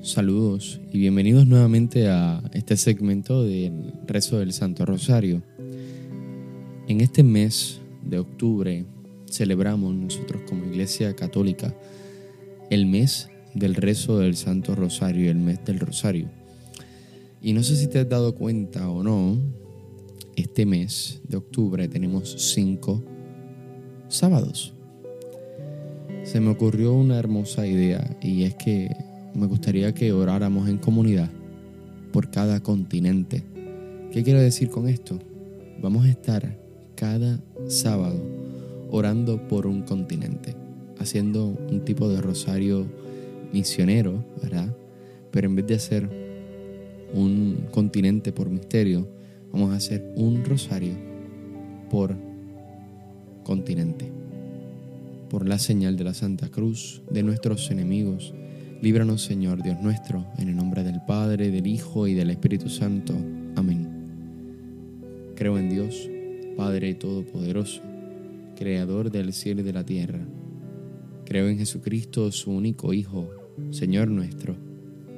Saludos y bienvenidos nuevamente a este segmento del rezo del Santo Rosario. En este mes de octubre celebramos nosotros como Iglesia Católica el mes del rezo del Santo Rosario, el mes del Rosario. Y no sé si te has dado cuenta o no, este mes de octubre tenemos cinco sábados. Se me ocurrió una hermosa idea y es que me gustaría que oráramos en comunidad por cada continente. ¿Qué quiero decir con esto? Vamos a estar cada sábado orando por un continente, haciendo un tipo de rosario misionero, ¿verdad? Pero en vez de hacer un continente por misterio, vamos a hacer un rosario por continente. Por la señal de la Santa Cruz, de nuestros enemigos, líbranos Señor Dios nuestro, en el nombre del Padre, del Hijo y del Espíritu Santo. Amén. Creo en Dios, Padre Todopoderoso, Creador del cielo y de la tierra. Creo en Jesucristo, su único Hijo, Señor nuestro,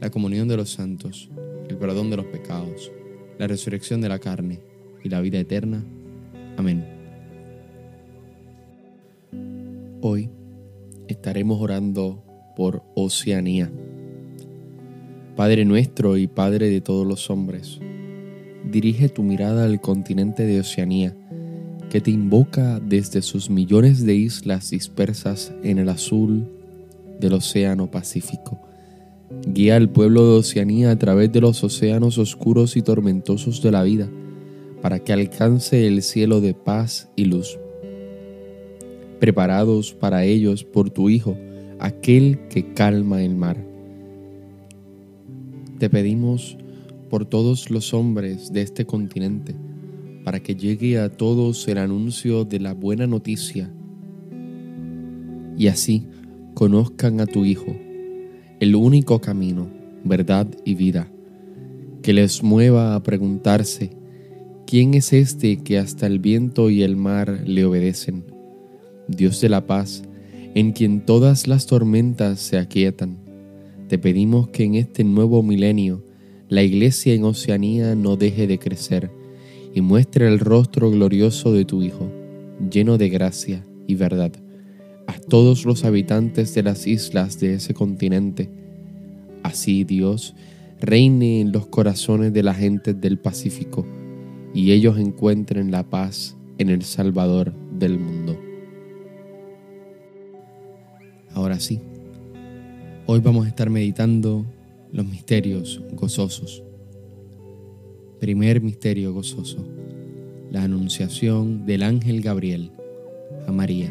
la comunión de los santos, el perdón de los pecados, la resurrección de la carne y la vida eterna. Amén. Hoy estaremos orando por Oceanía. Padre nuestro y Padre de todos los hombres, dirige tu mirada al continente de Oceanía, que te invoca desde sus millones de islas dispersas en el azul del Océano Pacífico. Guía al pueblo de Oceanía a través de los océanos oscuros y tormentosos de la vida, para que alcance el cielo de paz y luz. Preparados para ellos por tu Hijo, aquel que calma el mar. Te pedimos por todos los hombres de este continente, para que llegue a todos el anuncio de la buena noticia y así conozcan a tu Hijo, el único camino, verdad y vida, que les mueva a preguntarse, ¿quién es este que hasta el viento y el mar le obedecen? Dios de la paz, en quien todas las tormentas se aquietan. Te pedimos que en este nuevo milenio la iglesia en Oceanía no deje de crecer y muestre el rostro glorioso de tu Hijo, lleno de gracia y verdad a todos los habitantes de las islas de ese continente. Así Dios reine en los corazones de la gente del Pacífico y ellos encuentren la paz en el Salvador del mundo. Ahora sí, hoy vamos a estar meditando los misterios gozosos. Primer misterio gozoso, la anunciación del ángel Gabriel a María.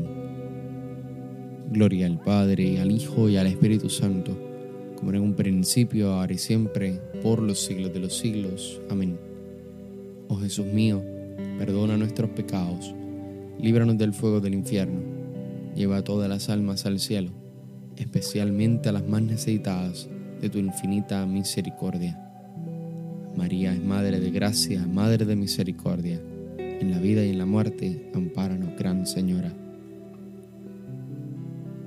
Gloria al Padre, al Hijo y al Espíritu Santo, como en un principio, ahora y siempre, por los siglos de los siglos. Amén. Oh Jesús mío, perdona nuestros pecados, líbranos del fuego del infierno, lleva todas las almas al cielo, especialmente a las más necesitadas de tu infinita misericordia. María es Madre de Gracia, Madre de Misericordia, en la vida y en la muerte, ampáranos, Gran Señora.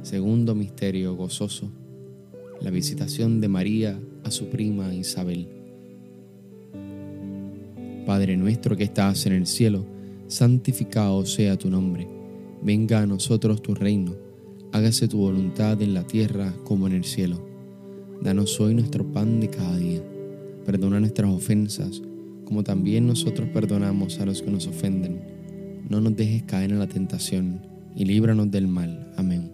Segundo misterio gozoso, la visitación de María a su prima Isabel. Padre nuestro que estás en el cielo, santificado sea tu nombre. Venga a nosotros tu reino. Hágase tu voluntad en la tierra como en el cielo. Danos hoy nuestro pan de cada día. Perdona nuestras ofensas, como también nosotros perdonamos a los que nos ofenden. No nos dejes caer en la tentación, y líbranos del mal. Amén.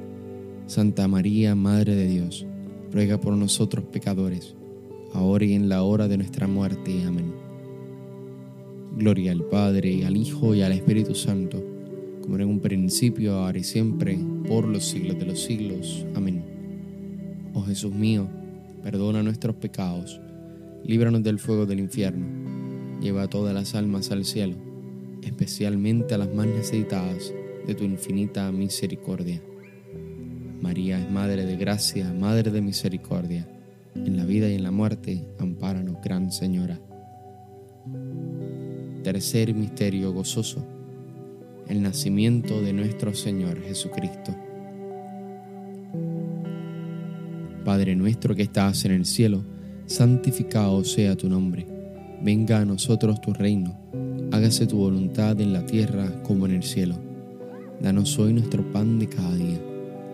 Santa María, Madre de Dios, ruega por nosotros pecadores, ahora y en la hora de nuestra muerte. Amén. Gloria al Padre, al Hijo, y al Espíritu Santo, como en un principio, ahora y siempre, por los siglos de los siglos. Amén. Oh Jesús mío, perdona nuestros pecados, líbranos del fuego del infierno, lleva a todas las almas al cielo, especialmente a las más necesitadas de tu infinita misericordia. María es Madre de Gracia, Madre de Misericordia. En la vida y en la muerte, ampáranos, Gran Señora. Tercer misterio gozoso, el nacimiento de nuestro Señor Jesucristo. Padre nuestro que estás en el cielo, santificado sea tu nombre. Venga a nosotros tu reino. Hágase tu voluntad en la tierra como en el cielo. Danos hoy nuestro pan de cada día.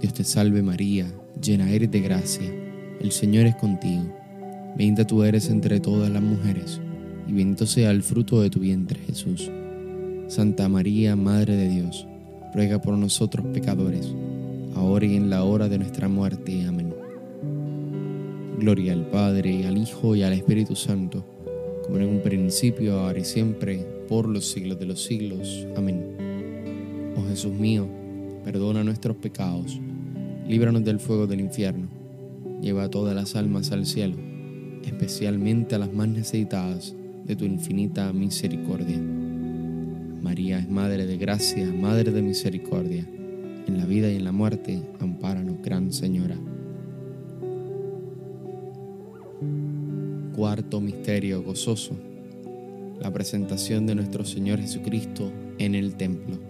Dios te salve María, llena eres de gracia, el Señor es contigo, bendita tú eres entre todas las mujeres, y bendito sea el fruto de tu vientre Jesús. Santa María, Madre de Dios, ruega por nosotros pecadores, ahora y en la hora de nuestra muerte. Amén. Gloria al Padre, al Hijo y al Espíritu Santo, como en un principio, ahora y siempre, por los siglos de los siglos. Amén. Oh Jesús mío, perdona nuestros pecados, líbranos del fuego del infierno, lleva a todas las almas al cielo, especialmente a las más necesitadas de tu infinita misericordia. María es Madre de Gracia, Madre de Misericordia. En la vida y en la muerte, ampáranos, Gran Señora. Cuarto Misterio Gozoso. La presentación de nuestro Señor Jesucristo en el templo.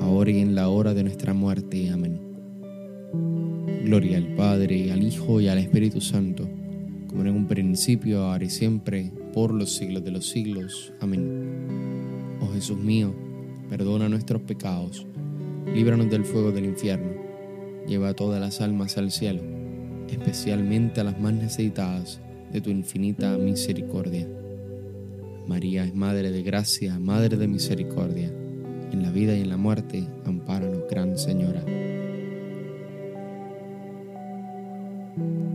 ahora y en la hora de nuestra muerte. Amén. Gloria al Padre, al Hijo y al Espíritu Santo, como en un principio, ahora y siempre, por los siglos de los siglos. Amén. Oh Jesús mío, perdona nuestros pecados, líbranos del fuego del infierno, lleva a todas las almas al cielo, especialmente a las más necesitadas de tu infinita misericordia. María es Madre de Gracia, Madre de Misericordia. En la vida y en la muerte, ampáranos, Gran Señora.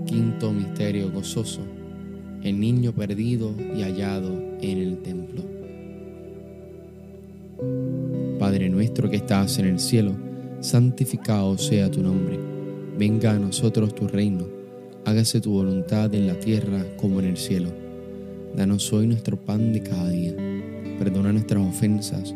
Quinto misterio gozoso, el niño perdido y hallado en el templo. Padre nuestro que estás en el cielo, santificado sea tu nombre. Venga a nosotros tu reino. Hágase tu voluntad en la tierra como en el cielo. Danos hoy nuestro pan de cada día. Perdona nuestras ofensas,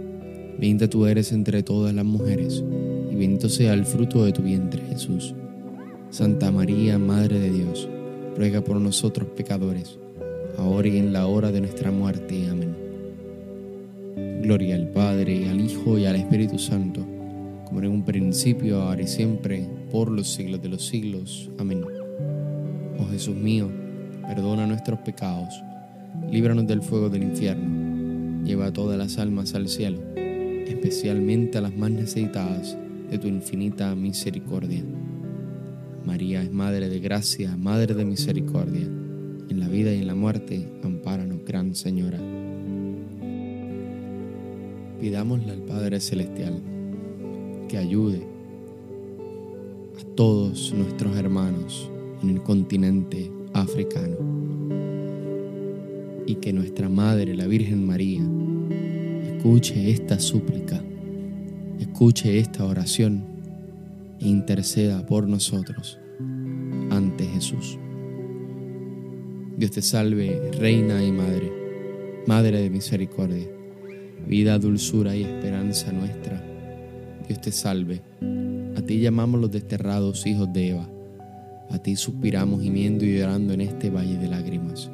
Bendita tú eres entre todas las mujeres, y bendito sea el fruto de tu vientre, Jesús. Santa María, Madre de Dios, ruega por nosotros pecadores, ahora y en la hora de nuestra muerte. Amén. Gloria al Padre, al Hijo y al Espíritu Santo, como en un principio, ahora y siempre, por los siglos de los siglos. Amén. Oh Jesús mío, perdona nuestros pecados, líbranos del fuego del infierno, lleva a todas las almas al cielo, especialmente a las más necesitadas de tu infinita misericordia. María es Madre de Gracia, Madre de Misericordia. En la vida y en la muerte, ampáranos, Gran Señora. Pidámosle al Padre Celestial que ayude a todos nuestros hermanos en el continente africano y que nuestra Madre, la Virgen María, escuche esta súplica, escuche esta oración e interceda por nosotros ante Jesús. Dios te salve, Reina y Madre, Madre de misericordia, vida, dulzura y esperanza nuestra. Dios te salve. A ti llamamos los desterrados hijos de Eva. A ti suspiramos gimiendo y llorando en este valle de lágrimas.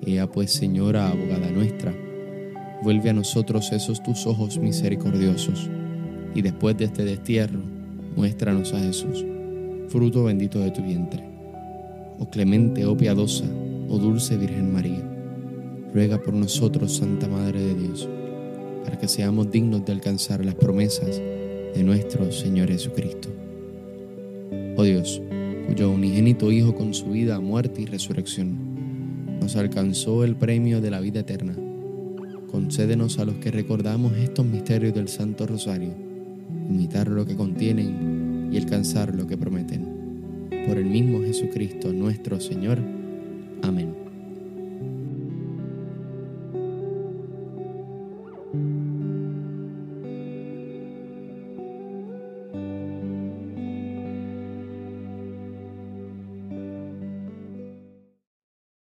Ea pues, Señora, abogada nuestra, vuelve a nosotros esos tus ojos misericordiosos, y después de este destierro, muéstranos a Jesús, fruto bendito de tu vientre. Oh clemente, oh piadosa, oh dulce Virgen María, ruega por nosotros, Santa Madre de Dios, para que seamos dignos de alcanzar las promesas de nuestro Señor Jesucristo. Oh Dios, cuyo unigénito Hijo con su vida, muerte y resurrección nos alcanzó el premio de la vida eterna, concédenos a los que recordamos estos misterios del Santo Rosario, imitar lo que contienen y alcanzar lo que prometen. Por el mismo Jesucristo nuestro Señor. Amén.